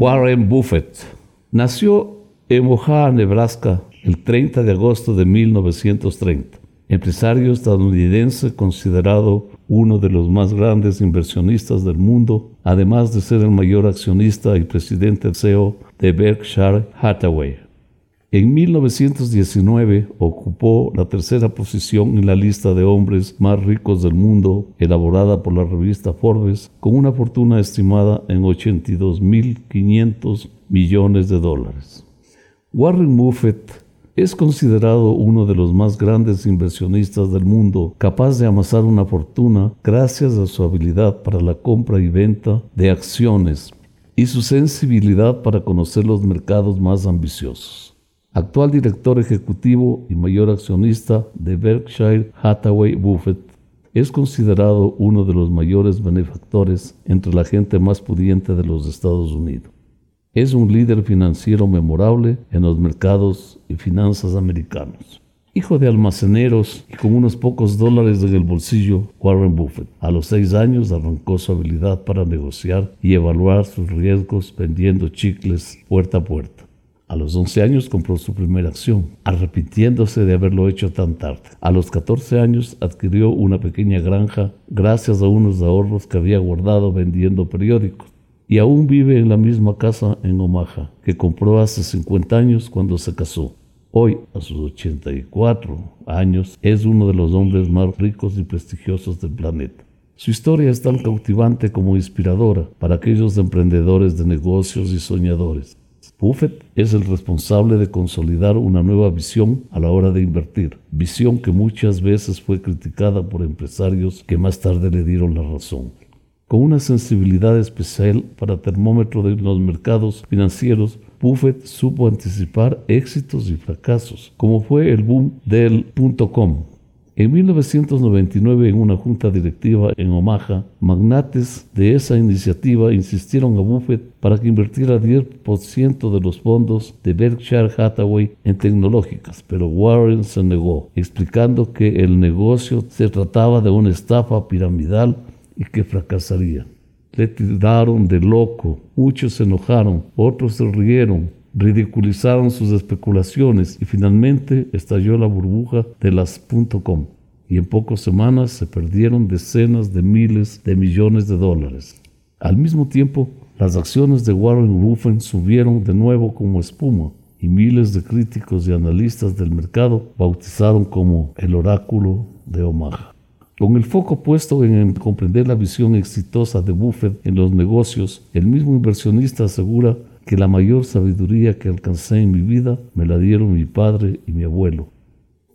Warren Buffett nació en Omaha, Nebraska, el 30 de agosto de 1930. Empresario estadounidense considerado uno de los más grandes inversionistas del mundo, además de ser el mayor accionista y presidente CEO de Berkshire Hathaway. En 1919 ocupó la tercera posición en la lista de hombres más ricos del mundo elaborada por la revista Forbes con una fortuna estimada en 82.500 millones de dólares. Warren Buffett es considerado uno de los más grandes inversionistas del mundo, capaz de amasar una fortuna gracias a su habilidad para la compra y venta de acciones y su sensibilidad para conocer los mercados más ambiciosos actual director ejecutivo y mayor accionista de Berkshire Hathaway Buffett, es considerado uno de los mayores benefactores entre la gente más pudiente de los Estados Unidos. Es un líder financiero memorable en los mercados y finanzas americanos. Hijo de almaceneros y con unos pocos dólares en el bolsillo, Warren Buffett a los seis años arrancó su habilidad para negociar y evaluar sus riesgos vendiendo chicles puerta a puerta. A los 11 años compró su primera acción, arrepintiéndose de haberlo hecho tan tarde. A los 14 años adquirió una pequeña granja gracias a unos ahorros que había guardado vendiendo periódicos. Y aún vive en la misma casa en Omaha, que compró hace 50 años cuando se casó. Hoy, a sus 84 años, es uno de los hombres más ricos y prestigiosos del planeta. Su historia es tan cautivante como inspiradora para aquellos emprendedores de negocios y soñadores. Buffett es el responsable de consolidar una nueva visión a la hora de invertir, visión que muchas veces fue criticada por empresarios que más tarde le dieron la razón. Con una sensibilidad especial para termómetro de los mercados financieros, Buffett supo anticipar éxitos y fracasos, como fue el boom del .com, en 1999, en una junta directiva en Omaha, magnates de esa iniciativa insistieron a Buffett para que invirtiera 10% de los fondos de Berkshire Hathaway en tecnológicas, pero Warren se negó, explicando que el negocio se trataba de una estafa piramidal y que fracasaría. Le tiraron de loco, muchos se enojaron, otros se rieron, ridiculizaron sus especulaciones y finalmente estalló la burbuja de las .com y en pocas semanas se perdieron decenas de miles de millones de dólares. Al mismo tiempo, las acciones de Warren Buffett subieron de nuevo como espuma y miles de críticos y analistas del mercado bautizaron como el oráculo de Omaha. Con el foco puesto en comprender la visión exitosa de Buffett en los negocios, el mismo inversionista asegura que la mayor sabiduría que alcancé en mi vida me la dieron mi padre y mi abuelo.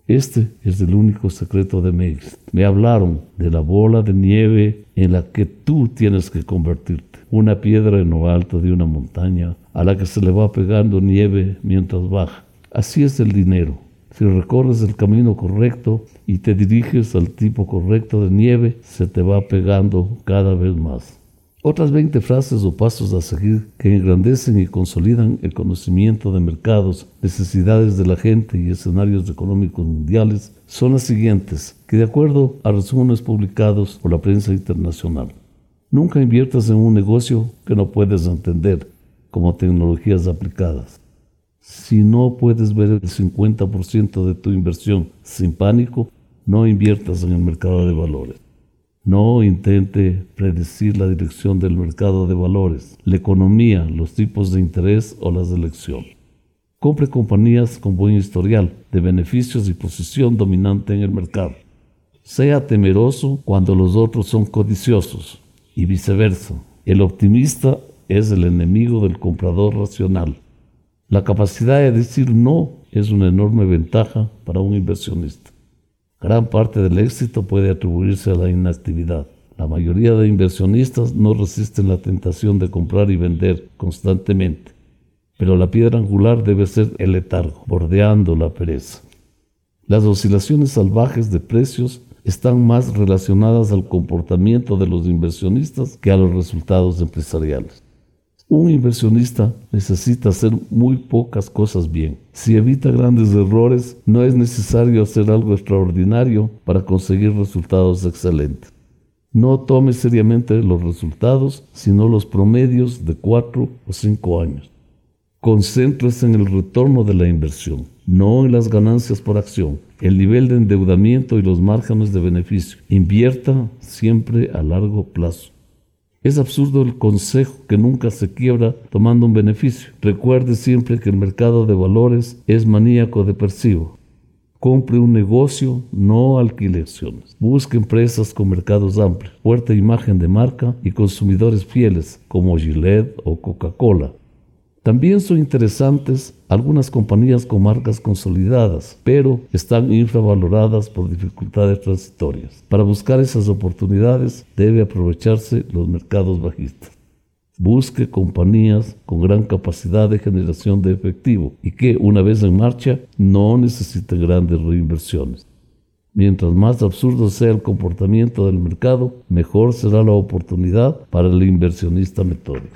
Este es el único secreto de mí. Me hablaron de la bola de nieve en la que tú tienes que convertirte. Una piedra en lo alto de una montaña a la que se le va pegando nieve mientras baja. Así es el dinero. Si recorres el camino correcto y te diriges al tipo correcto de nieve, se te va pegando cada vez más. Otras 20 frases o pasos a seguir que engrandecen y consolidan el conocimiento de mercados, necesidades de la gente y escenarios económicos mundiales son las siguientes, que de acuerdo a resúmenes publicados por la prensa internacional. Nunca inviertas en un negocio que no puedes entender, como tecnologías aplicadas. Si no puedes ver el 50% de tu inversión sin pánico, no inviertas en el mercado de valores. No intente predecir la dirección del mercado de valores, la economía, los tipos de interés o las elecciones. Compre compañías con buen historial de beneficios y posición dominante en el mercado. Sea temeroso cuando los otros son codiciosos y viceversa. El optimista es el enemigo del comprador racional. La capacidad de decir no es una enorme ventaja para un inversionista. Gran parte del éxito puede atribuirse a la inactividad. La mayoría de inversionistas no resisten la tentación de comprar y vender constantemente, pero la piedra angular debe ser el letargo, bordeando la pereza. Las oscilaciones salvajes de precios están más relacionadas al comportamiento de los inversionistas que a los resultados empresariales. Un inversionista necesita hacer muy pocas cosas bien. Si evita grandes errores, no es necesario hacer algo extraordinario para conseguir resultados excelentes. No tome seriamente los resultados, sino los promedios de cuatro o cinco años. Concéntrese en el retorno de la inversión, no en las ganancias por acción, el nivel de endeudamiento y los márgenes de beneficio. Invierta siempre a largo plazo. Es absurdo el consejo que nunca se quiebra tomando un beneficio. Recuerde siempre que el mercado de valores es maníaco depresivo. Compre un negocio, no alquilaciones. Busque empresas con mercados amplios, fuerte imagen de marca y consumidores fieles como Gillette o Coca-Cola. También son interesantes algunas compañías con marcas consolidadas, pero están infravaloradas por dificultades transitorias. Para buscar esas oportunidades debe aprovecharse los mercados bajistas. Busque compañías con gran capacidad de generación de efectivo y que, una vez en marcha, no necesiten grandes reinversiones. Mientras más absurdo sea el comportamiento del mercado, mejor será la oportunidad para el inversionista metódico.